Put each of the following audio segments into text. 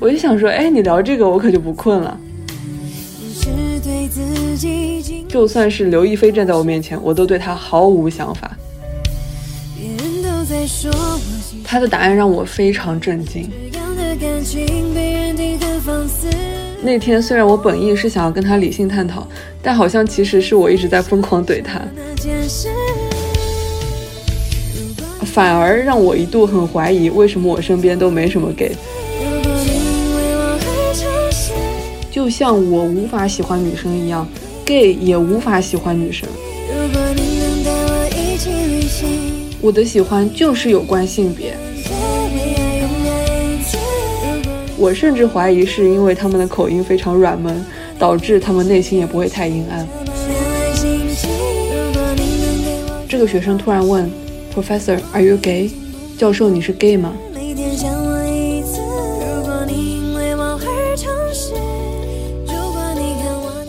我就想说，哎，你聊这个我可就不困了。就算是刘亦菲站在我面前，我都对她毫无想法。她的答案让我非常震惊。那天虽然我本意是想要跟她理性探讨，但好像其实是我一直在疯狂怼她，反而让我一度很怀疑为什么我身边都没什么 gay。就像我无法喜欢女生一样，gay 也无法喜欢女生。我的喜欢就是有关性别。我甚至怀疑是因为他们的口音非常软萌，导致他们内心也不会太阴暗。这个学生突然问：“Professor，Are you gay？” 教授，你是 gay 吗？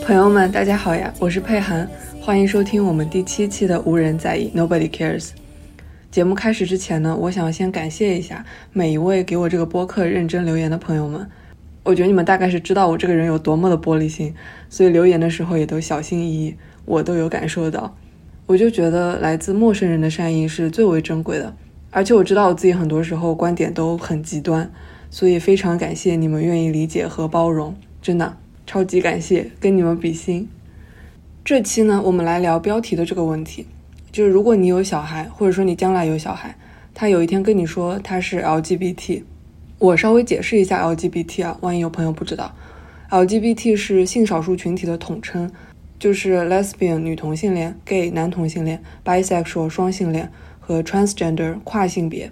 朋友们，大家好呀，我是佩涵，欢迎收听我们第七期的无人在意 Nobody Cares。节目开始之前呢，我想要先感谢一下每一位给我这个播客认真留言的朋友们。我觉得你们大概是知道我这个人有多么的玻璃心，所以留言的时候也都小心翼翼，我都有感受到。我就觉得来自陌生人的善意是最为珍贵的，而且我知道我自己很多时候观点都很极端，所以非常感谢你们愿意理解和包容，真的。超级感谢，跟你们比心。这期呢，我们来聊标题的这个问题，就是如果你有小孩，或者说你将来有小孩，他有一天跟你说他是 LGBT，我稍微解释一下 LGBT 啊，万一有朋友不知道，LGBT 是性少数群体的统称，就是 lesbian 女同性恋、gay 男同性恋、bisexual 双性恋和 transgender 跨性别，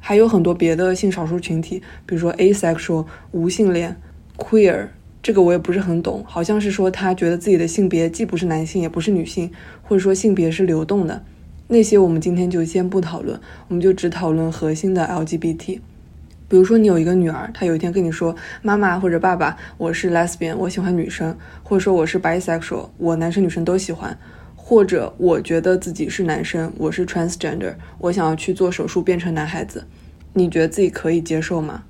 还有很多别的性少数群体，比如说 asexual 无性恋、queer。这个我也不是很懂，好像是说他觉得自己的性别既不是男性也不是女性，或者说性别是流动的。那些我们今天就先不讨论，我们就只讨论核心的 LGBT。比如说你有一个女儿，她有一天跟你说：“妈妈或者爸爸，我是 lesbian，我喜欢女生，或者说我是 bisexual，我男生女生都喜欢，或者我觉得自己是男生，我是 transgender，我想要去做手术变成男孩子，你觉得自己可以接受吗？”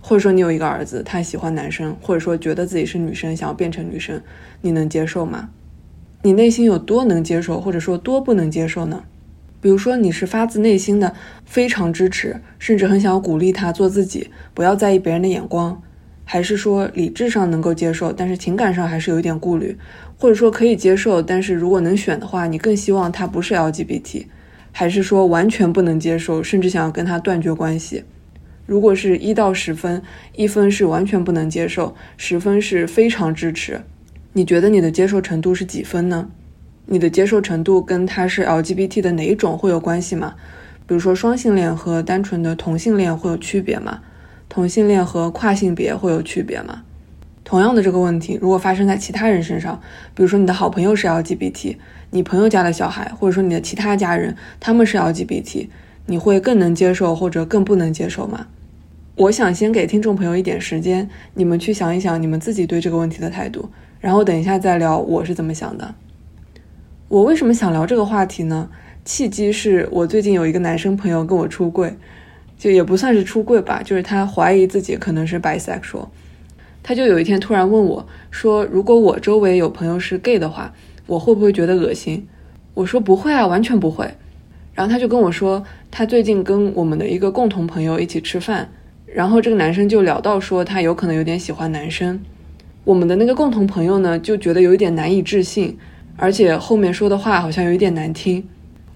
或者说你有一个儿子，他喜欢男生，或者说觉得自己是女生，想要变成女生，你能接受吗？你内心有多能接受，或者说多不能接受呢？比如说你是发自内心的非常支持，甚至很想要鼓励他做自己，不要在意别人的眼光，还是说理智上能够接受，但是情感上还是有一点顾虑，或者说可以接受，但是如果能选的话，你更希望他不是 LGBT，还是说完全不能接受，甚至想要跟他断绝关系？如果是一到十分，一分是完全不能接受，十分是非常支持，你觉得你的接受程度是几分呢？你的接受程度跟他是 LGBT 的哪一种会有关系吗？比如说双性恋和单纯的同性恋会有区别吗？同性恋和跨性别会有区别吗？同样的这个问题，如果发生在其他人身上，比如说你的好朋友是 LGBT，你朋友家的小孩，或者说你的其他家人，他们是 LGBT，你会更能接受或者更不能接受吗？我想先给听众朋友一点时间，你们去想一想你们自己对这个问题的态度，然后等一下再聊我是怎么想的。我为什么想聊这个话题呢？契机是我最近有一个男生朋友跟我出柜，就也不算是出柜吧，就是他怀疑自己可能是 bisexual。他就有一天突然问我说：“如果我周围有朋友是 gay 的话，我会不会觉得恶心？”我说：“不会啊，完全不会。”然后他就跟我说，他最近跟我们的一个共同朋友一起吃饭。然后这个男生就聊到说他有可能有点喜欢男生，我们的那个共同朋友呢就觉得有一点难以置信，而且后面说的话好像有一点难听。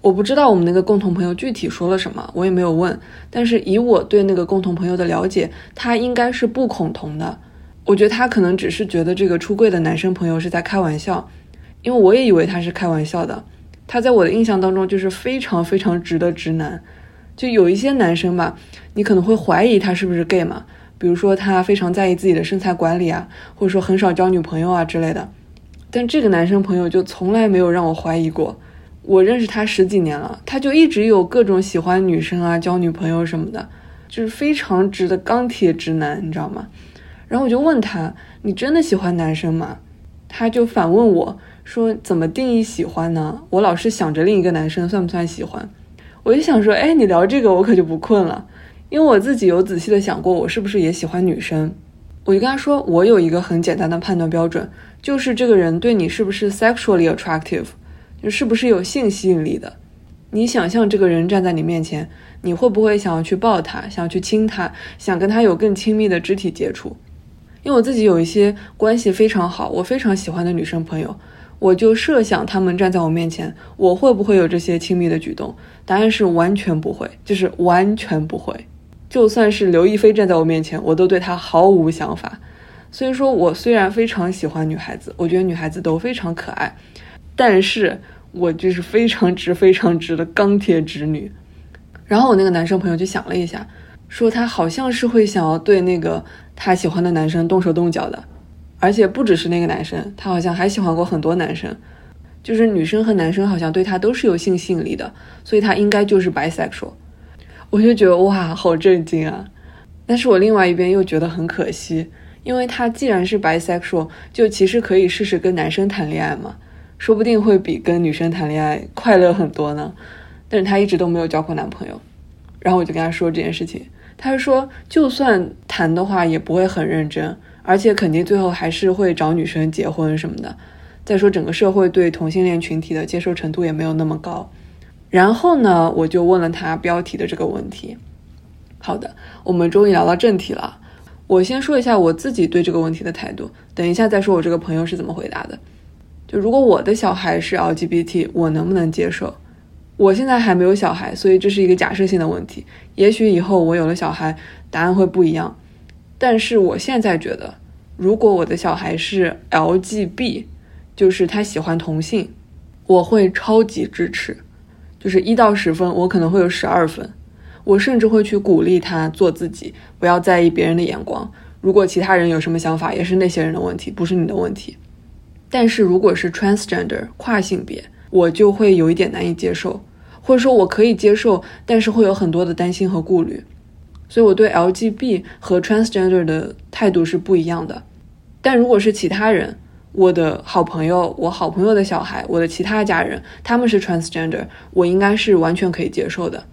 我不知道我们那个共同朋友具体说了什么，我也没有问。但是以我对那个共同朋友的了解，他应该是不恐同的。我觉得他可能只是觉得这个出柜的男生朋友是在开玩笑，因为我也以为他是开玩笑的。他在我的印象当中就是非常非常直的直男。就有一些男生吧，你可能会怀疑他是不是 gay 嘛，比如说他非常在意自己的身材管理啊，或者说很少交女朋友啊之类的。但这个男生朋友就从来没有让我怀疑过。我认识他十几年了，他就一直有各种喜欢女生啊、交女朋友什么的，就是非常直的钢铁直男，你知道吗？然后我就问他：“你真的喜欢男生吗？”他就反问我说：“怎么定义喜欢呢？我老是想着另一个男生算不算喜欢？”我就想说，哎，你聊这个我可就不困了，因为我自己有仔细的想过，我是不是也喜欢女生。我就跟他说，我有一个很简单的判断标准，就是这个人对你是不是 sexually attractive，就是不是有性吸引力的。你想象这个人站在你面前，你会不会想要去抱他，想要去亲他，想跟他有更亲密的肢体接触？因为我自己有一些关系非常好，我非常喜欢的女生朋友，我就设想他们站在我面前，我会不会有这些亲密的举动？答案是完全不会，就是完全不会。就算是刘亦菲站在我面前，我都对她毫无想法。所以说，我虽然非常喜欢女孩子，我觉得女孩子都非常可爱，但是我就是非常直、非常直的钢铁直女。然后我那个男生朋友就想了一下，说他好像是会想要对那个他喜欢的男生动手动脚的，而且不只是那个男生，他好像还喜欢过很多男生，就是女生和男生好像对他都是有性吸引力的，所以他应该就是 bisexual。我就觉得哇，好震惊啊！但是我另外一边又觉得很可惜，因为他既然是 bisexual，就其实可以试试跟男生谈恋爱嘛，说不定会比跟女生谈恋爱快乐很多呢。但是他一直都没有交过男朋友，然后我就跟他说这件事情，他就说就算谈的话也不会很认真，而且肯定最后还是会找女生结婚什么的。再说整个社会对同性恋群体的接受程度也没有那么高。然后呢，我就问了他标题的这个问题。好的，我们终于聊到正题了。我先说一下我自己对这个问题的态度，等一下再说我这个朋友是怎么回答的。就如果我的小孩是 LGBT，我能不能接受？我现在还没有小孩，所以这是一个假设性的问题。也许以后我有了小孩，答案会不一样。但是我现在觉得，如果我的小孩是 LGB，就是他喜欢同性，我会超级支持。就是一到十分，我可能会有十二分，我甚至会去鼓励他做自己，不要在意别人的眼光。如果其他人有什么想法，也是那些人的问题，不是你的问题。但是如果是 transgender 跨性别，我就会有一点难以接受，或者说我可以接受，但是会有很多的担心和顾虑。所以我对 LGB 和 transgender 的态度是不一样的。但如果是其他人，我的好朋友，我好朋友的小孩，我的其他家人，他们是 transgender，我应该是完全可以接受的。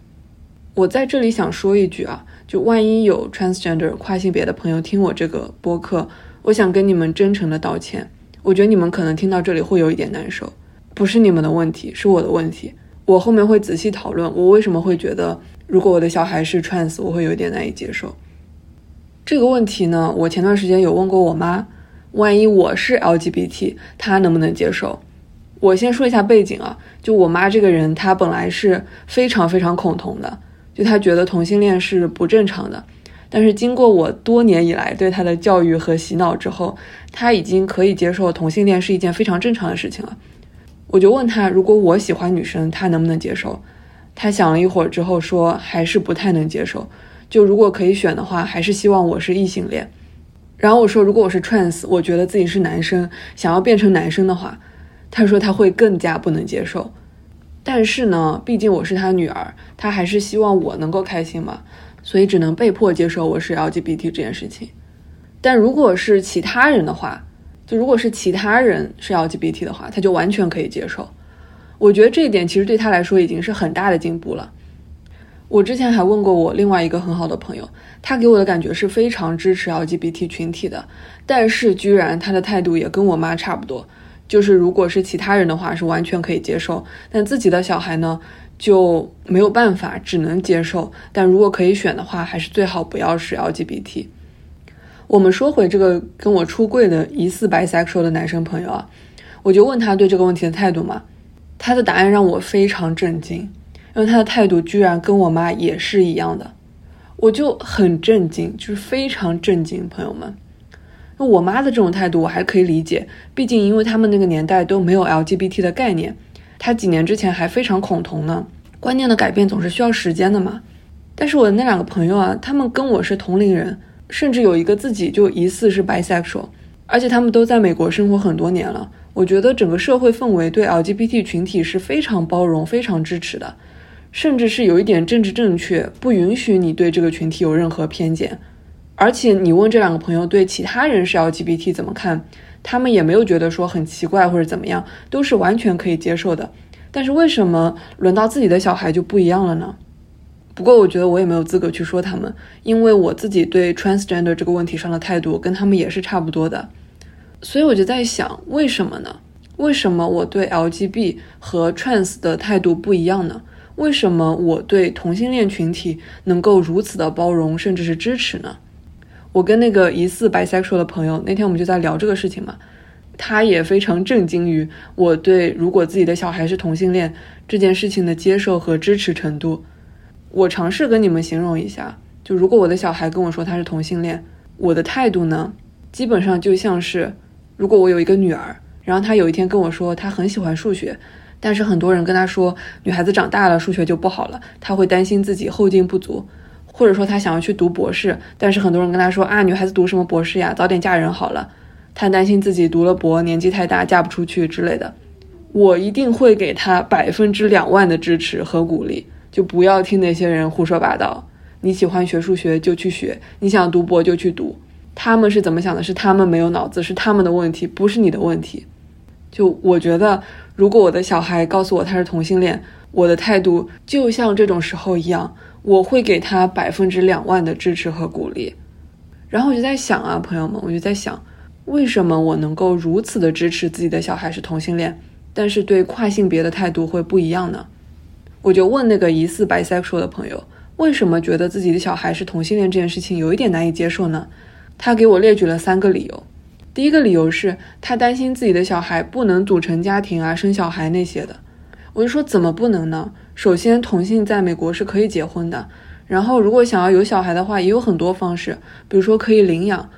我在这里想说一句啊，就万一有 transgender 跨性别的朋友听我这个播客，我想跟你们真诚的道歉。我觉得你们可能听到这里会有一点难受，不是你们的问题，是我的问题。我后面会仔细讨论，我为什么会觉得如果我的小孩是 trans，我会有点难以接受。这个问题呢，我前段时间有问过我妈。万一我是 LGBT，她能不能接受？我先说一下背景啊，就我妈这个人，她本来是非常非常恐同的，就她觉得同性恋是不正常的。但是经过我多年以来对她的教育和洗脑之后，她已经可以接受同性恋是一件非常正常的事情了。我就问她，如果我喜欢女生，她能不能接受？她想了一会儿之后说，还是不太能接受。就如果可以选的话，还是希望我是异性恋。然后我说，如果我是 trans，我觉得自己是男生，想要变成男生的话，他说他会更加不能接受。但是呢，毕竟我是他女儿，他还是希望我能够开心嘛，所以只能被迫接受我是 LGBT 这件事情。但如果是其他人的话，就如果是其他人是 LGBT 的话，他就完全可以接受。我觉得这一点其实对他来说已经是很大的进步了。我之前还问过我另外一个很好的朋友，他给我的感觉是非常支持 LGBT 群体的，但是居然他的态度也跟我妈差不多，就是如果是其他人的话是完全可以接受，但自己的小孩呢就没有办法，只能接受。但如果可以选的话，还是最好不要是 LGBT。我们说回这个跟我出柜的疑似 bisexual 的男生朋友啊，我就问他对这个问题的态度嘛，他的答案让我非常震惊。因为他的态度居然跟我妈也是一样的，我就很震惊，就是非常震惊，朋友们。那我妈的这种态度我还可以理解，毕竟因为他们那个年代都没有 LGBT 的概念，她几年之前还非常恐同呢，观念的改变总是需要时间的嘛。但是我的那两个朋友啊，他们跟我是同龄人，甚至有一个自己就疑似是 bisexual，而且他们都在美国生活很多年了。我觉得整个社会氛围对 LGBT 群体是非常包容、非常支持的。甚至是有一点政治正确，不允许你对这个群体有任何偏见。而且你问这两个朋友对其他人是 LGBT 怎么看，他们也没有觉得说很奇怪或者怎么样，都是完全可以接受的。但是为什么轮到自己的小孩就不一样了呢？不过我觉得我也没有资格去说他们，因为我自己对 transgender 这个问题上的态度跟他们也是差不多的。所以我就在想，为什么呢？为什么我对 LGB 和 trans 的态度不一样呢？为什么我对同性恋群体能够如此的包容，甚至是支持呢？我跟那个疑似 bisexual 的朋友那天我们就在聊这个事情嘛，他也非常震惊于我对如果自己的小孩是同性恋这件事情的接受和支持程度。我尝试跟你们形容一下，就如果我的小孩跟我说他是同性恋，我的态度呢，基本上就像是，如果我有一个女儿，然后她有一天跟我说她很喜欢数学，但是很多人跟她说女孩子长大了数学就不好了，她会担心自己后劲不足，或者说她想要去读博士，但是很多人跟她说啊，女孩子读什么博士呀，早点嫁人好了，她担心自己读了博年纪太大嫁不出去之类的，我一定会给她百分之两万的支持和鼓励。就不要听那些人胡说八道。你喜欢学数学就去学，你想读博就去读。他们是怎么想的？是他们没有脑子，是他们的问题，不是你的问题。就我觉得，如果我的小孩告诉我他是同性恋，我的态度就像这种时候一样，我会给他百分之两万的支持和鼓励。然后我就在想啊，朋友们，我就在想，为什么我能够如此的支持自己的小孩是同性恋，但是对跨性别的态度会不一样呢？我就问那个疑似 bisexual 的朋友，为什么觉得自己的小孩是同性恋这件事情有一点难以接受呢？他给我列举了三个理由。第一个理由是他担心自己的小孩不能组成家庭啊，生小孩那些的。我就说怎么不能呢？首先，同性在美国是可以结婚的，然后如果想要有小孩的话，也有很多方式，比如说可以领养。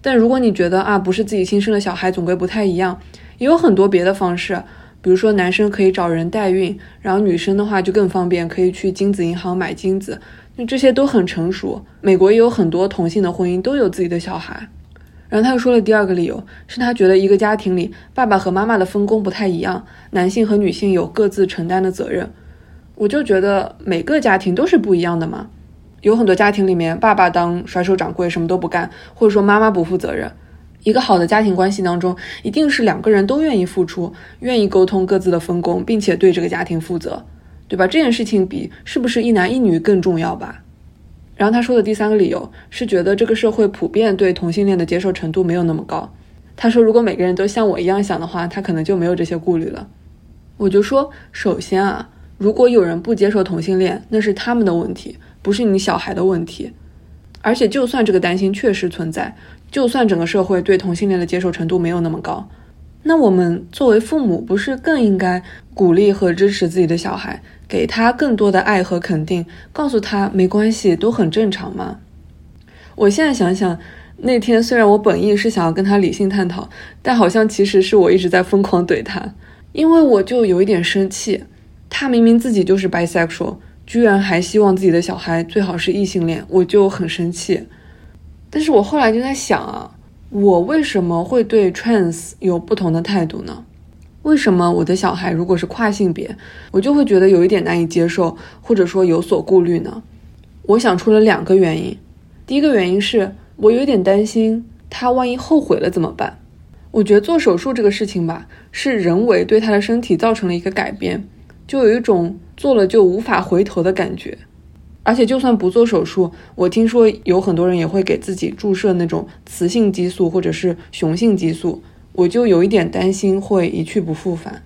但如果你觉得啊，不是自己亲生的小孩，总归不太一样，也有很多别的方式。比如说，男生可以找人代孕，然后女生的话就更方便，可以去精子银行买精子，那这些都很成熟。美国也有很多同性的婚姻都有自己的小孩。然后他又说了第二个理由，是他觉得一个家庭里爸爸和妈妈的分工不太一样，男性和女性有各自承担的责任。我就觉得每个家庭都是不一样的嘛，有很多家庭里面爸爸当甩手掌柜什么都不干，或者说妈妈不负责任。一个好的家庭关系当中，一定是两个人都愿意付出，愿意沟通各自的分工，并且对这个家庭负责，对吧？这件事情比是不是一男一女更重要吧？然后他说的第三个理由是觉得这个社会普遍对同性恋的接受程度没有那么高。他说如果每个人都像我一样想的话，他可能就没有这些顾虑了。我就说，首先啊，如果有人不接受同性恋，那是他们的问题，不是你小孩的问题。而且就算这个担心确实存在。就算整个社会对同性恋的接受程度没有那么高，那我们作为父母，不是更应该鼓励和支持自己的小孩，给他更多的爱和肯定，告诉他没关系，都很正常吗？我现在想想，那天虽然我本意是想要跟他理性探讨，但好像其实是我一直在疯狂怼他，因为我就有一点生气，他明明自己就是 bisexual，居然还希望自己的小孩最好是异性恋，我就很生气。但是我后来就在想啊，我为什么会对 trans 有不同的态度呢？为什么我的小孩如果是跨性别，我就会觉得有一点难以接受，或者说有所顾虑呢？我想出了两个原因。第一个原因是我有点担心他万一后悔了怎么办？我觉得做手术这个事情吧，是人为对他的身体造成了一个改变，就有一种做了就无法回头的感觉。而且就算不做手术，我听说有很多人也会给自己注射那种雌性激素或者是雄性激素，我就有一点担心会一去不复返。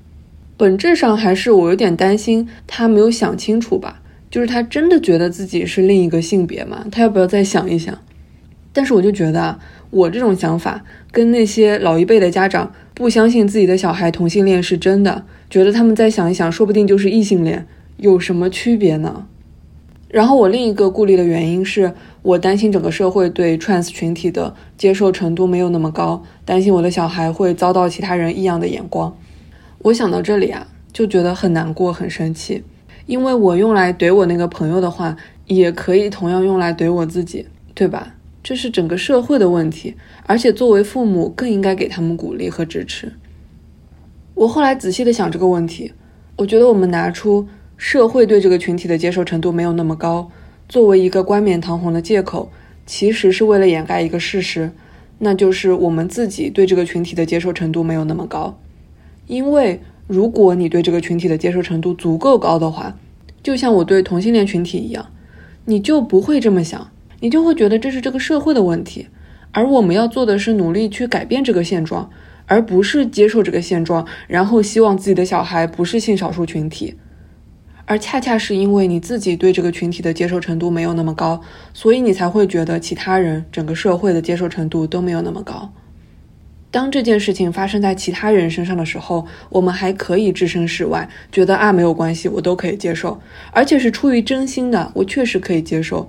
本质上还是我有点担心他没有想清楚吧，就是他真的觉得自己是另一个性别吗？他要不要再想一想？但是我就觉得啊，我这种想法跟那些老一辈的家长不相信自己的小孩同性恋是真的，觉得他们再想一想，说不定就是异性恋，有什么区别呢？然后我另一个顾虑的原因是我担心整个社会对 trans 群体的接受程度没有那么高，担心我的小孩会遭到其他人异样的眼光。我想到这里啊，就觉得很难过、很生气，因为我用来怼我那个朋友的话，也可以同样用来怼我自己，对吧？这是整个社会的问题，而且作为父母更应该给他们鼓励和支持。我后来仔细的想这个问题，我觉得我们拿出。社会对这个群体的接受程度没有那么高，作为一个冠冕堂皇的借口，其实是为了掩盖一个事实，那就是我们自己对这个群体的接受程度没有那么高。因为如果你对这个群体的接受程度足够高的话，就像我对同性恋群体一样，你就不会这么想，你就会觉得这是这个社会的问题，而我们要做的是努力去改变这个现状，而不是接受这个现状，然后希望自己的小孩不是性少数群体。而恰恰是因为你自己对这个群体的接受程度没有那么高，所以你才会觉得其他人整个社会的接受程度都没有那么高。当这件事情发生在其他人身上的时候，我们还可以置身事外，觉得啊，没有关系，我都可以接受，而且是出于真心的，我确实可以接受。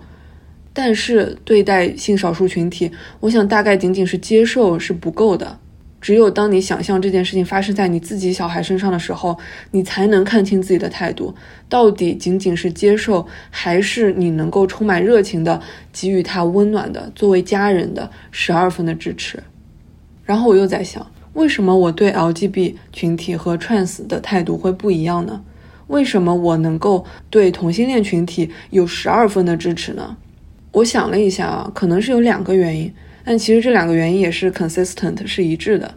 但是对待性少数群体，我想大概仅仅是接受是不够的。只有当你想象这件事情发生在你自己小孩身上的时候，你才能看清自己的态度，到底仅仅是接受，还是你能够充满热情的给予他温暖的，作为家人的十二分的支持。然后我又在想，为什么我对 LGB 群体和 trans 的态度会不一样呢？为什么我能够对同性恋群体有十二分的支持呢？我想了一下啊，可能是有两个原因，但其实这两个原因也是 consistent 是一致的。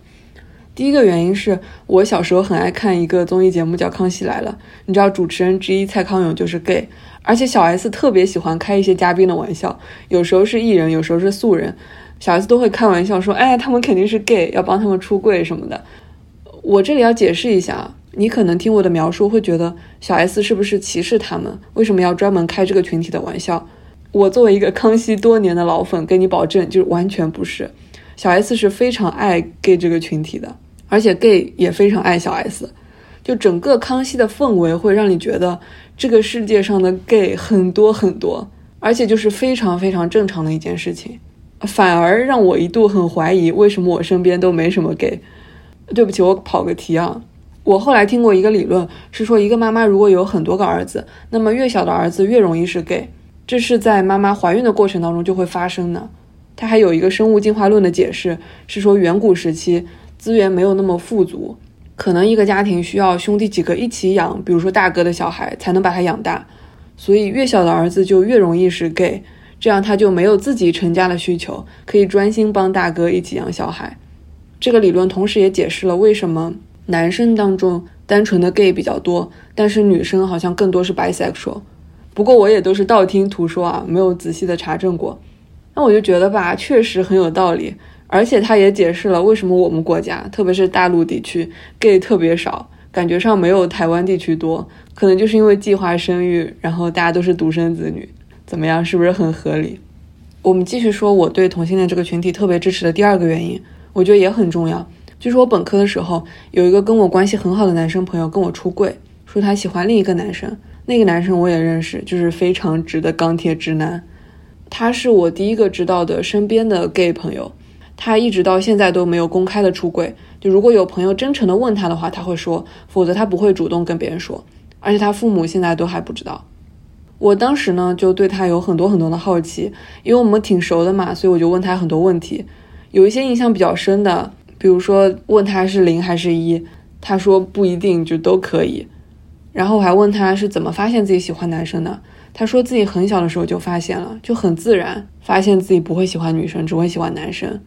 第一个原因是我小时候很爱看一个综艺节目叫《康熙来了》，你知道主持人之一蔡康永就是 gay，而且小 S 特别喜欢开一些嘉宾的玩笑，有时候是艺人，有时候是素人。小 S 都会开玩笑说：“哎，他们肯定是 gay，要帮他们出柜什么的。”我这里要解释一下，你可能听我的描述会觉得小 S 是不是歧视他们？为什么要专门开这个群体的玩笑？我作为一个康熙多年的老粉，跟你保证，就是完全不是。小 S 是非常爱 gay 这个群体的，而且 gay 也非常爱小 S。就整个康熙的氛围会让你觉得这个世界上的 gay 很多很多，而且就是非常非常正常的一件事情。反而让我一度很怀疑，为什么我身边都没什么 gay。对不起，我跑个题啊。我后来听过一个理论，是说一个妈妈如果有很多个儿子，那么越小的儿子越容易是 gay。这是在妈妈怀孕的过程当中就会发生的。它还有一个生物进化论的解释，是说远古时期资源没有那么富足，可能一个家庭需要兄弟几个一起养，比如说大哥的小孩才能把他养大，所以越小的儿子就越容易是 gay。这样他就没有自己成家的需求，可以专心帮大哥一起养小孩。这个理论同时也解释了为什么男生当中单纯的 gay 比较多，但是女生好像更多是 bisexual。不过我也都是道听途说啊，没有仔细的查证过。那我就觉得吧，确实很有道理，而且他也解释了为什么我们国家，特别是大陆地区 gay 特别少，感觉上没有台湾地区多，可能就是因为计划生育，然后大家都是独生子女。怎么样？是不是很合理？我们继续说，我对同性恋这个群体特别支持的第二个原因，我觉得也很重要。就是我本科的时候，有一个跟我关系很好的男生朋友跟我出柜，说他喜欢另一个男生。那个男生我也认识，就是非常直的钢铁直男。他是我第一个知道的身边的 gay 朋友，他一直到现在都没有公开的出柜。就如果有朋友真诚的问他的话，他会说，否则他不会主动跟别人说。而且他父母现在都还不知道。我当时呢，就对他有很多很多的好奇，因为我们挺熟的嘛，所以我就问他很多问题。有一些印象比较深的，比如说问他是零还是一，他说不一定，就都可以。然后我还问他是怎么发现自己喜欢男生的，他说自己很小的时候就发现了，就很自然发现自己不会喜欢女生，只会喜欢男生。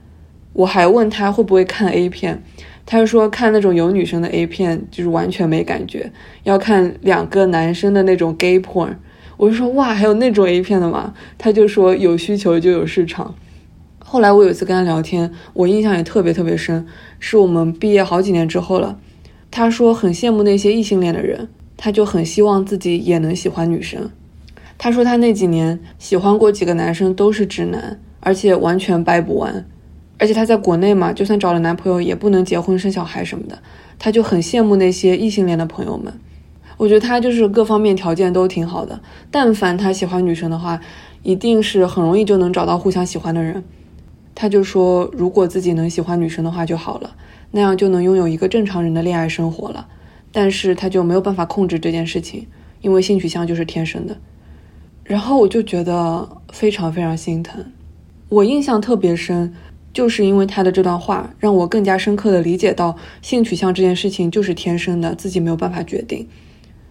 我还问他会不会看 A 片，他就说看那种有女生的 A 片就是完全没感觉，要看两个男生的那种 gay porn。我就说哇，还有那种 A 片的吗？他就说有需求就有市场。后来我有一次跟他聊天，我印象也特别特别深，是我们毕业好几年之后了。他说很羡慕那些异性恋的人，他就很希望自己也能喜欢女生。他说他那几年喜欢过几个男生都是直男，而且完全掰不弯。而且他在国内嘛，就算找了男朋友也不能结婚生小孩什么的，他就很羡慕那些异性恋的朋友们。我觉得他就是各方面条件都挺好的，但凡他喜欢女生的话，一定是很容易就能找到互相喜欢的人。他就说，如果自己能喜欢女生的话就好了，那样就能拥有一个正常人的恋爱生活了。但是他就没有办法控制这件事情，因为性取向就是天生的。然后我就觉得非常非常心疼。我印象特别深，就是因为他的这段话，让我更加深刻地理解到性取向这件事情就是天生的，自己没有办法决定。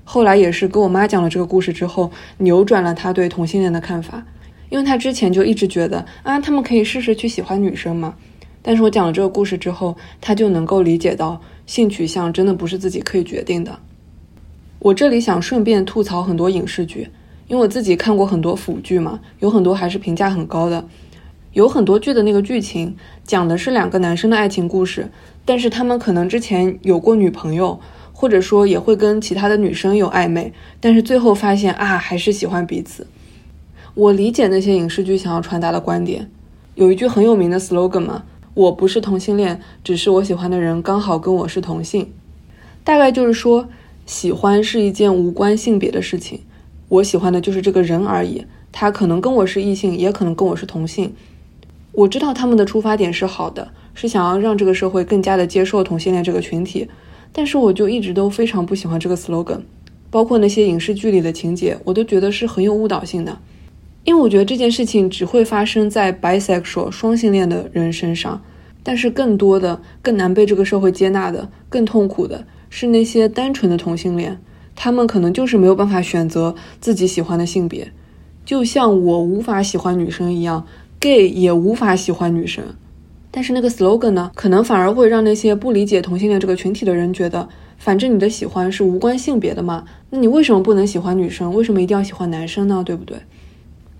后来也是跟我妈讲了这个故事之后，扭转了她对同性恋的看法，因为她之前就一直觉得啊，他们可以试试去喜欢女生嘛。但是我讲了这个故事之后，她就能够理解到，性取向真的不是自己可以决定的。我这里想顺便吐槽很多影视剧，因为我自己看过很多腐剧嘛，有很多还是评价很高的。有很多剧的那个剧情讲的是两个男生的爱情故事，但是他们可能之前有过女朋友，或者说也会跟其他的女生有暧昧，但是最后发现啊，还是喜欢彼此。我理解那些影视剧想要传达的观点，有一句很有名的 slogan 嘛，我不是同性恋，只是我喜欢的人刚好跟我是同性，大概就是说。喜欢是一件无关性别的事情，我喜欢的就是这个人而已。他可能跟我是异性，也可能跟我是同性。我知道他们的出发点是好的，是想要让这个社会更加的接受同性恋这个群体。但是我就一直都非常不喜欢这个 slogan，包括那些影视剧里的情节，我都觉得是很有误导性的。因为我觉得这件事情只会发生在 bisexual 双性恋的人身上，但是更多的、更难被这个社会接纳的、更痛苦的。是那些单纯的同性恋，他们可能就是没有办法选择自己喜欢的性别，就像我无法喜欢女生一样，gay 也无法喜欢女生。但是那个 slogan 呢，可能反而会让那些不理解同性恋这个群体的人觉得，反正你的喜欢是无关性别的嘛，那你为什么不能喜欢女生？为什么一定要喜欢男生呢？对不对？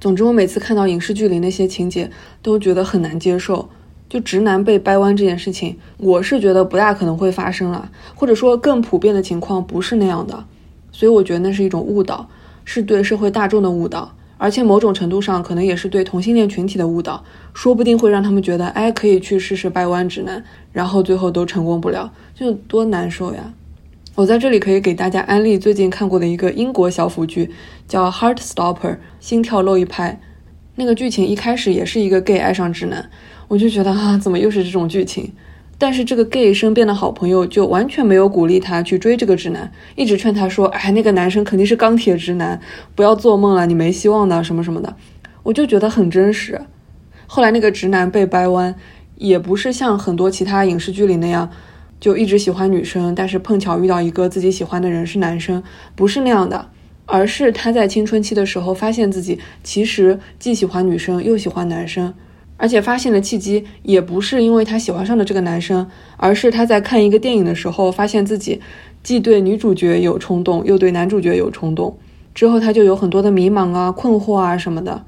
总之，我每次看到影视剧里那些情节，都觉得很难接受。就直男被掰弯这件事情，我是觉得不大可能会发生了，或者说更普遍的情况不是那样的，所以我觉得那是一种误导，是对社会大众的误导，而且某种程度上可能也是对同性恋群体的误导，说不定会让他们觉得，哎，可以去试试掰弯直男，然后最后都成功不了，就多难受呀！我在这里可以给大家安利最近看过的一个英国小腐剧，叫《Heartstopper》，心跳漏一拍，那个剧情一开始也是一个 gay 爱上直男。我就觉得啊，怎么又是这种剧情？但是这个 gay 身边的好朋友就完全没有鼓励他去追这个直男，一直劝他说：“哎，那个男生肯定是钢铁直男，不要做梦了，你没希望的，什么什么的。”我就觉得很真实。后来那个直男被掰弯，也不是像很多其他影视剧里那样，就一直喜欢女生，但是碰巧遇到一个自己喜欢的人是男生，不是那样的，而是他在青春期的时候发现自己其实既喜欢女生又喜欢男生。而且发现的契机也不是因为他喜欢上了这个男生，而是他在看一个电影的时候，发现自己既对女主角有冲动，又对男主角有冲动。之后他就有很多的迷茫啊、困惑啊什么的，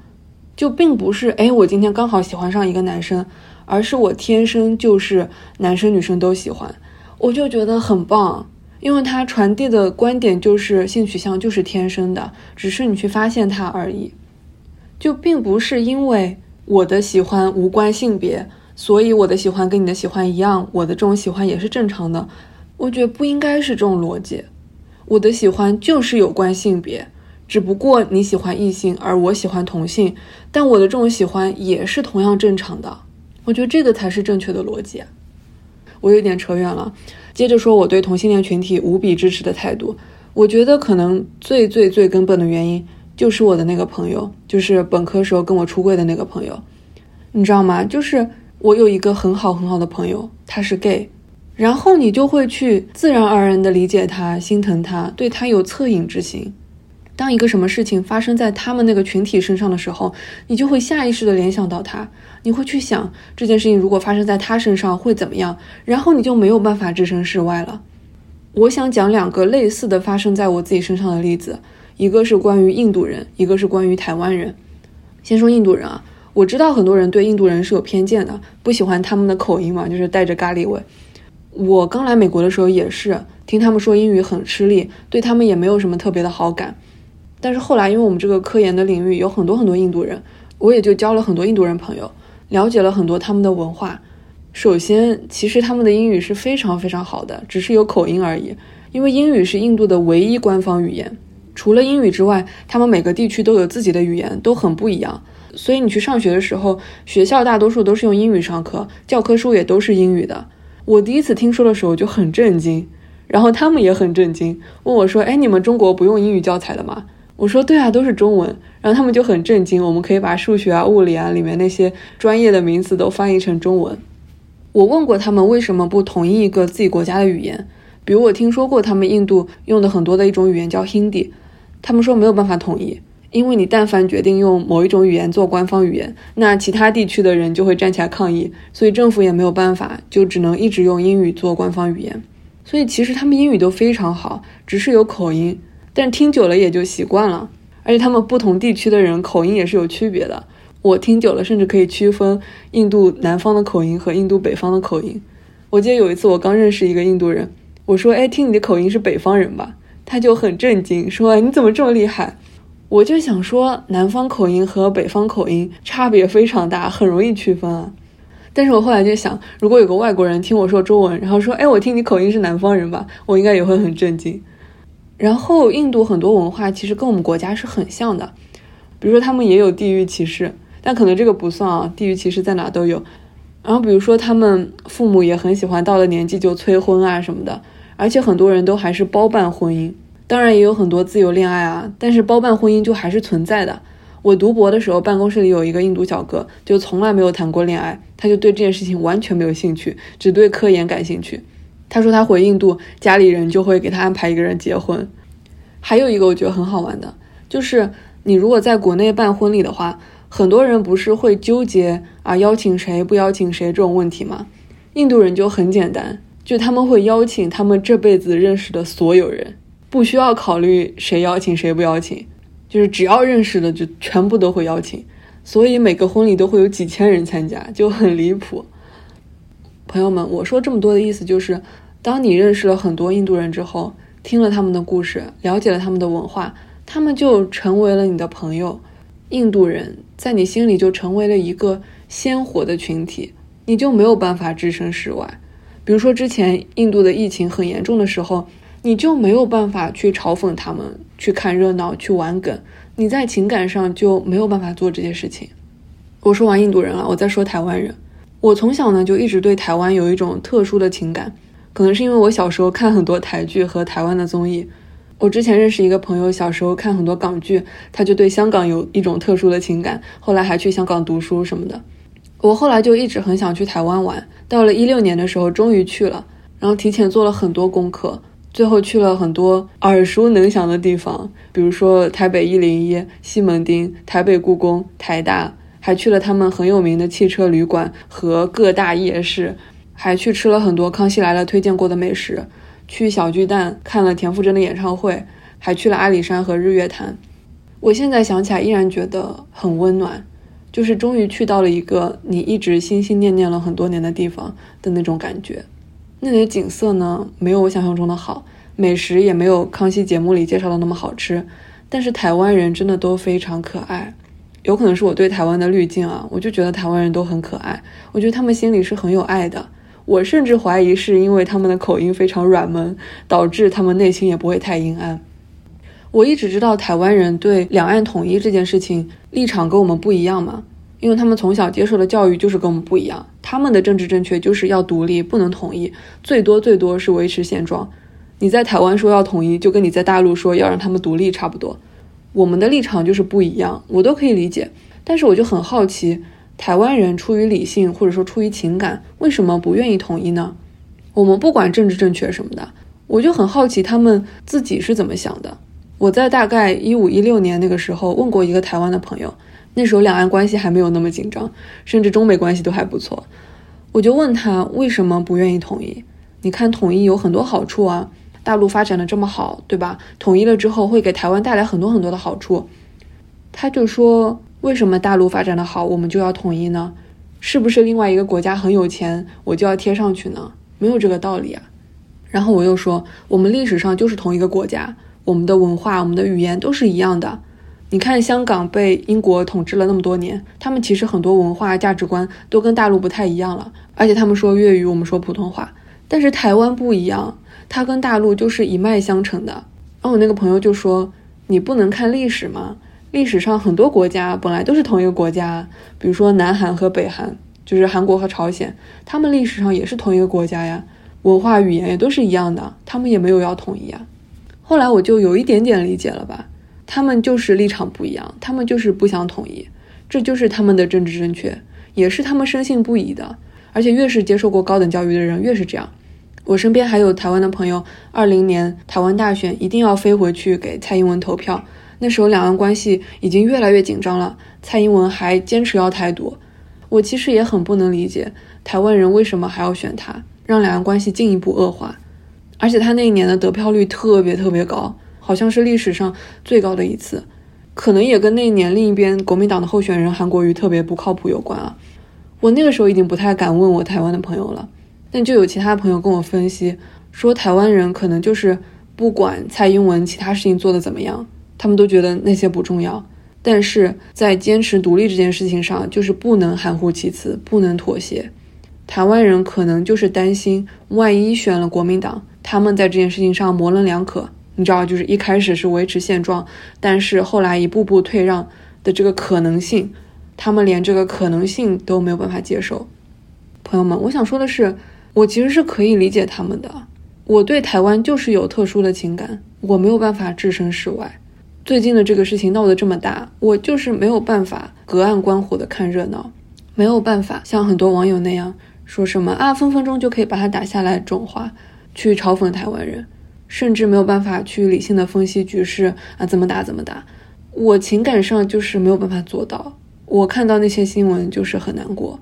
就并不是哎，我今天刚好喜欢上一个男生，而是我天生就是男生女生都喜欢。我就觉得很棒，因为他传递的观点就是性取向就是天生的，只是你去发现它而已，就并不是因为。我的喜欢无关性别，所以我的喜欢跟你的喜欢一样，我的这种喜欢也是正常的。我觉得不应该是这种逻辑。我的喜欢就是有关性别，只不过你喜欢异性，而我喜欢同性，但我的这种喜欢也是同样正常的。我觉得这个才是正确的逻辑。我有点扯远了，接着说我对同性恋群体无比支持的态度。我觉得可能最最最根本的原因。就是我的那个朋友，就是本科时候跟我出柜的那个朋友，你知道吗？就是我有一个很好很好的朋友，他是 gay，然后你就会去自然而然的理解他、心疼他，对他有恻隐之心。当一个什么事情发生在他们那个群体身上的时候，你就会下意识的联想到他，你会去想这件事情如果发生在他身上会怎么样，然后你就没有办法置身事外了。我想讲两个类似的发生在我自己身上的例子。一个是关于印度人，一个是关于台湾人。先说印度人啊，我知道很多人对印度人是有偏见的，不喜欢他们的口音嘛，就是带着咖喱味。我刚来美国的时候也是听他们说英语很吃力，对他们也没有什么特别的好感。但是后来，因为我们这个科研的领域有很多很多印度人，我也就交了很多印度人朋友，了解了很多他们的文化。首先，其实他们的英语是非常非常好的，只是有口音而已，因为英语是印度的唯一官方语言。除了英语之外，他们每个地区都有自己的语言，都很不一样。所以你去上学的时候，学校大多数都是用英语上课，教科书也都是英语的。我第一次听说的时候就很震惊，然后他们也很震惊，问我说：“哎，你们中国不用英语教材的吗？”我说：“对啊，都是中文。”然后他们就很震惊，我们可以把数学啊、物理啊里面那些专业的名词都翻译成中文。我问过他们为什么不统一一个自己国家的语言，比如我听说过他们印度用的很多的一种语言叫 Hindi。他们说没有办法统一，因为你但凡决定用某一种语言做官方语言，那其他地区的人就会站起来抗议，所以政府也没有办法，就只能一直用英语做官方语言。所以其实他们英语都非常好，只是有口音，但听久了也就习惯了。而且他们不同地区的人口音也是有区别的，我听久了甚至可以区分印度南方的口音和印度北方的口音。我记得有一次我刚认识一个印度人，我说：“哎，听你的口音是北方人吧？”他就很震惊，说：“你怎么这么厉害？”我就想说，南方口音和北方口音差别非常大，很容易区分啊。但是我后来就想，如果有个外国人听我说中文，然后说：“哎，我听你口音是南方人吧？”我应该也会很震惊。然后，印度很多文化其实跟我们国家是很像的，比如说他们也有地域歧视，但可能这个不算啊，地域歧视在哪都有。然后，比如说他们父母也很喜欢到了年纪就催婚啊什么的，而且很多人都还是包办婚姻，当然也有很多自由恋爱啊，但是包办婚姻就还是存在的。我读博的时候，办公室里有一个印度小哥，就从来没有谈过恋爱，他就对这件事情完全没有兴趣，只对科研感兴趣。他说他回印度，家里人就会给他安排一个人结婚。还有一个我觉得很好玩的，就是你如果在国内办婚礼的话，很多人不是会纠结啊邀请谁不邀请谁这种问题吗？印度人就很简单，就他们会邀请他们这辈子认识的所有人，不需要考虑谁邀请谁不邀请。就是只要认识的就全部都会邀请，所以每个婚礼都会有几千人参加，就很离谱。朋友们，我说这么多的意思就是，当你认识了很多印度人之后，听了他们的故事，了解了他们的文化，他们就成为了你的朋友。印度人在你心里就成为了一个鲜活的群体，你就没有办法置身事外。比如说之前印度的疫情很严重的时候。你就没有办法去嘲讽他们，去看热闹，去玩梗，你在情感上就没有办法做这些事情。我说完印度人了，我再说台湾人。我从小呢就一直对台湾有一种特殊的情感，可能是因为我小时候看很多台剧和台湾的综艺。我之前认识一个朋友，小时候看很多港剧，他就对香港有一种特殊的情感，后来还去香港读书什么的。我后来就一直很想去台湾玩，到了一六年的时候终于去了，然后提前做了很多功课。最后去了很多耳熟能详的地方，比如说台北一零一、西门町、台北故宫、台大，还去了他们很有名的汽车旅馆和各大夜市，还去吃了很多康熙来了推荐过的美食，去小巨蛋看了田馥甄的演唱会，还去了阿里山和日月潭。我现在想起来依然觉得很温暖，就是终于去到了一个你一直心心念念了很多年的地方的那种感觉。那里的景色呢，没有我想象中的好，美食也没有康熙节目里介绍的那么好吃，但是台湾人真的都非常可爱，有可能是我对台湾的滤镜啊，我就觉得台湾人都很可爱，我觉得他们心里是很有爱的，我甚至怀疑是因为他们的口音非常软萌，导致他们内心也不会太阴暗。我一直知道台湾人对两岸统一这件事情立场跟我们不一样嘛。因为他们从小接受的教育就是跟我们不一样，他们的政治正确就是要独立，不能统一，最多最多是维持现状。你在台湾说要统一，就跟你在大陆说要让他们独立差不多。我们的立场就是不一样，我都可以理解。但是我就很好奇，台湾人出于理性或者说出于情感，为什么不愿意统一呢？我们不管政治正确什么的，我就很好奇他们自己是怎么想的。我在大概一五一六年那个时候问过一个台湾的朋友。那时候两岸关系还没有那么紧张，甚至中美关系都还不错。我就问他为什么不愿意统一？你看统一有很多好处啊，大陆发展的这么好，对吧？统一了之后会给台湾带来很多很多的好处。他就说，为什么大陆发展的好，我们就要统一呢？是不是另外一个国家很有钱，我就要贴上去呢？没有这个道理啊。然后我又说，我们历史上就是同一个国家，我们的文化、我们的语言都是一样的。你看，香港被英国统治了那么多年，他们其实很多文化价值观都跟大陆不太一样了，而且他们说粤语，我们说普通话。但是台湾不一样，它跟大陆就是一脉相承的。然后我那个朋友就说：“你不能看历史吗？历史上很多国家本来都是同一个国家，比如说南韩和北韩，就是韩国和朝鲜，他们历史上也是同一个国家呀，文化语言也都是一样的，他们也没有要统一啊。”后来我就有一点点理解了吧。他们就是立场不一样，他们就是不想统一，这就是他们的政治正确，也是他们深信不疑的。而且越是接受过高等教育的人，越是这样。我身边还有台湾的朋友，二零年台湾大选一定要飞回去给蔡英文投票。那时候两岸关系已经越来越紧张了，蔡英文还坚持要台独。我其实也很不能理解，台湾人为什么还要选他，让两岸关系进一步恶化。而且他那一年的得票率特别特别高，好像是历史上最高的一次，可能也跟那一年另一边国民党的候选人韩国瑜特别不靠谱有关啊。我那个时候已经不太敢问我台湾的朋友了，但就有其他朋友跟我分析说，台湾人可能就是不管蔡英文其他事情做得怎么样，他们都觉得那些不重要，但是在坚持独立这件事情上，就是不能含糊其辞，不能妥协。台湾人可能就是担心，万一选了国民党，他们在这件事情上模棱两可。你知道，就是一开始是维持现状，但是后来一步步退让的这个可能性，他们连这个可能性都没有办法接受。朋友们，我想说的是，我其实是可以理解他们的。我对台湾就是有特殊的情感，我没有办法置身事外。最近的这个事情闹得这么大，我就是没有办法隔岸观火的看热闹，没有办法像很多网友那样。说什么啊？分分钟就可以把它打下来，这种话去嘲讽台湾人，甚至没有办法去理性的分析局势啊，怎么打怎么打。我情感上就是没有办法做到。我看到那些新闻就是很难过。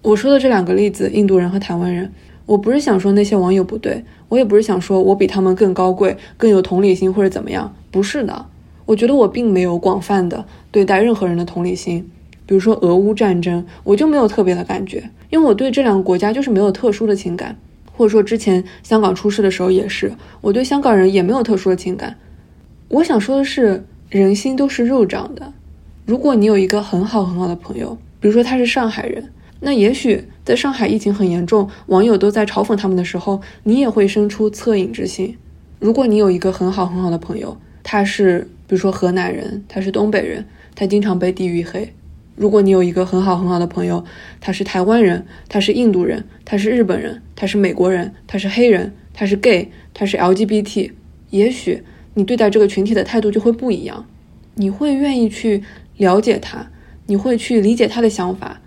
我说的这两个例子，印度人和台湾人，我不是想说那些网友不对，我也不是想说我比他们更高贵、更有同理心或者怎么样，不是的。我觉得我并没有广泛的对待任何人的同理心。比如说俄乌战争，我就没有特别的感觉，因为我对这两个国家就是没有特殊的情感，或者说之前香港出事的时候也是，我对香港人也没有特殊的情感。我想说的是，人心都是肉长的。如果你有一个很好很好的朋友，比如说他是上海人，那也许在上海疫情很严重，网友都在嘲讽他们的时候，你也会生出恻隐之心。如果你有一个很好很好的朋友，他是比如说河南人，他是东北人，他经常被地域黑。如果你有一个很好很好的朋友，他是台湾人，他是印度人，他是日本人，他是美国人，他是黑人，他是 gay，他是 LGBT，也许你对待这个群体的态度就会不一样，你会愿意去了解他，你会去理解他的想法，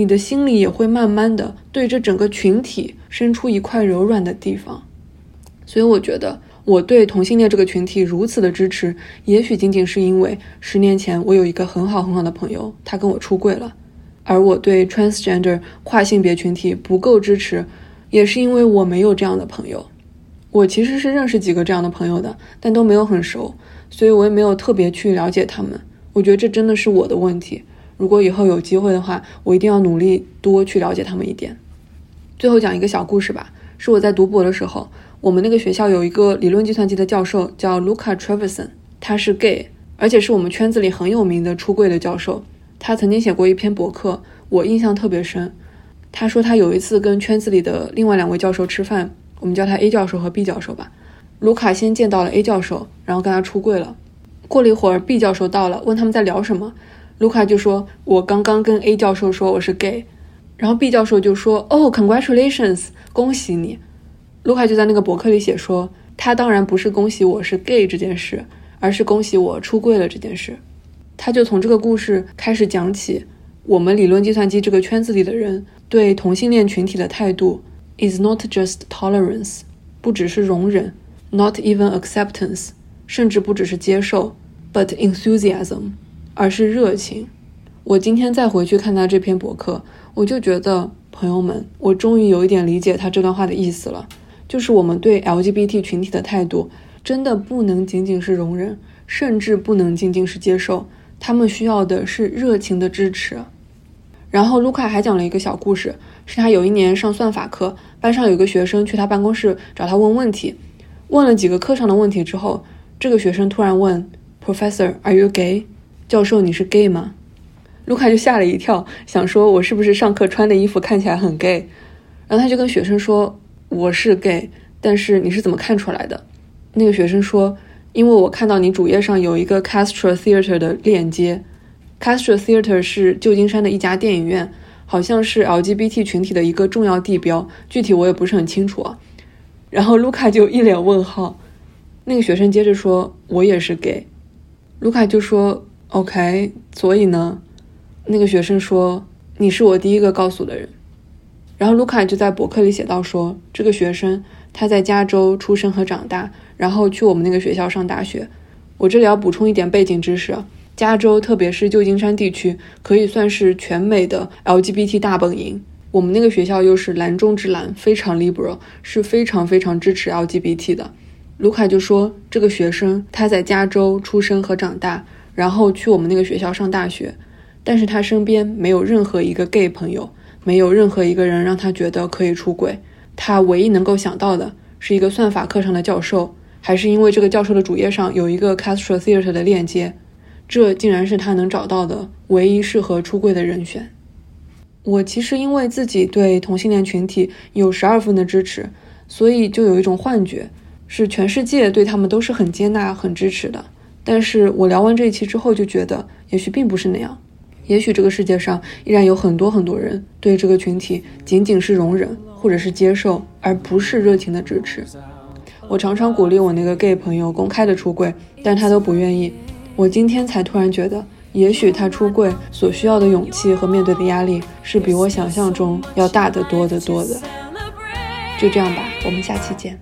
你的心里也会慢慢的对这整个群体生出一块柔软的地方，所以我觉得。我对同性恋这个群体如此的支持，也许仅仅是因为十年前我有一个很好很好的朋友，他跟我出柜了；而我对 transgender 跨性别群体不够支持，也是因为我没有这样的朋友。我其实是认识几个这样的朋友的，但都没有很熟，所以我也没有特别去了解他们。我觉得这真的是我的问题。如果以后有机会的话，我一定要努力多去了解他们一点。最后讲一个小故事吧，是我在读博的时候。我们那个学校有一个理论计算机的教授叫 Luca Trevisan，他是 gay，而且是我们圈子里很有名的出柜的教授。他曾经写过一篇博客，我印象特别深。他说他有一次跟圈子里的另外两位教授吃饭，我们叫他 A 教授和 B 教授吧。卢卡先见到了 A 教授，然后跟他出柜了。过了一会儿，B 教授到了，问他们在聊什么。卢卡就说：“我刚刚跟 A 教授说我是 gay。”然后 B 教授就说：“哦，Congratulations，恭喜你。”卢卡就在那个博客里写说，他当然不是恭喜我是 gay 这件事，而是恭喜我出柜了这件事。他就从这个故事开始讲起，我们理论计算机这个圈子里的人对同性恋群体的态度，is not just tolerance，不只是容忍，not even acceptance，甚至不只是接受，but enthusiasm，而是热情。我今天再回去看他这篇博客，我就觉得，朋友们，我终于有一点理解他这段话的意思了。就是我们对 LGBT 群体的态度，真的不能仅仅是容忍，甚至不能仅仅是接受，他们需要的是热情的支持。然后卢卡还讲了一个小故事，是他有一年上算法课，班上有个学生去他办公室找他问问题，问了几个课上的问题之后，这个学生突然问 Professor，Are you gay？教授，你是 gay 吗？卢卡就吓了一跳，想说我是不是上课穿的衣服看起来很 gay？然后他就跟学生说。我是 gay，但是你是怎么看出来的？那个学生说，因为我看到你主页上有一个 Castro Theater 的链接，Castro Theater 是旧金山的一家电影院，好像是 LGBT 群体的一个重要地标，具体我也不是很清楚啊。然后卢卡就一脸问号。那个学生接着说，我也是 gay。卢卡就说，OK，所以呢？那个学生说，你是我第一个告诉的人。然后卢卡就在博客里写到说，这个学生他在加州出生和长大，然后去我们那个学校上大学。我这里要补充一点背景知识，加州特别是旧金山地区可以算是全美的 LGBT 大本营，我们那个学校又是蓝中之蓝，非常 liberal，是非常非常支持 LGBT 的。卢卡就说，这个学生他在加州出生和长大，然后去我们那个学校上大学，但是他身边没有任何一个 gay 朋友，没有任何一个人让他觉得可以出轨。他唯一能够想到的是一个算法课上的教授，还是因为这个教授的主页上有一个 Castro Theater 的链接，这竟然是他能找到的唯一适合出柜的人选。我其实因为自己对同性恋群体有十二分的支持，所以就有一种幻觉，是全世界对他们都是很接纳、很支持的。但是我聊完这一期之后，就觉得也许并不是那样，也许这个世界上依然有很多很多人对这个群体仅仅是容忍或者是接受，而不是热情的支持。我常常鼓励我那个 gay 朋友公开的出柜，但他都不愿意。我今天才突然觉得。也许他出柜所需要的勇气和面对的压力是比我想象中要大得多得多的。就这样吧，我们下期见。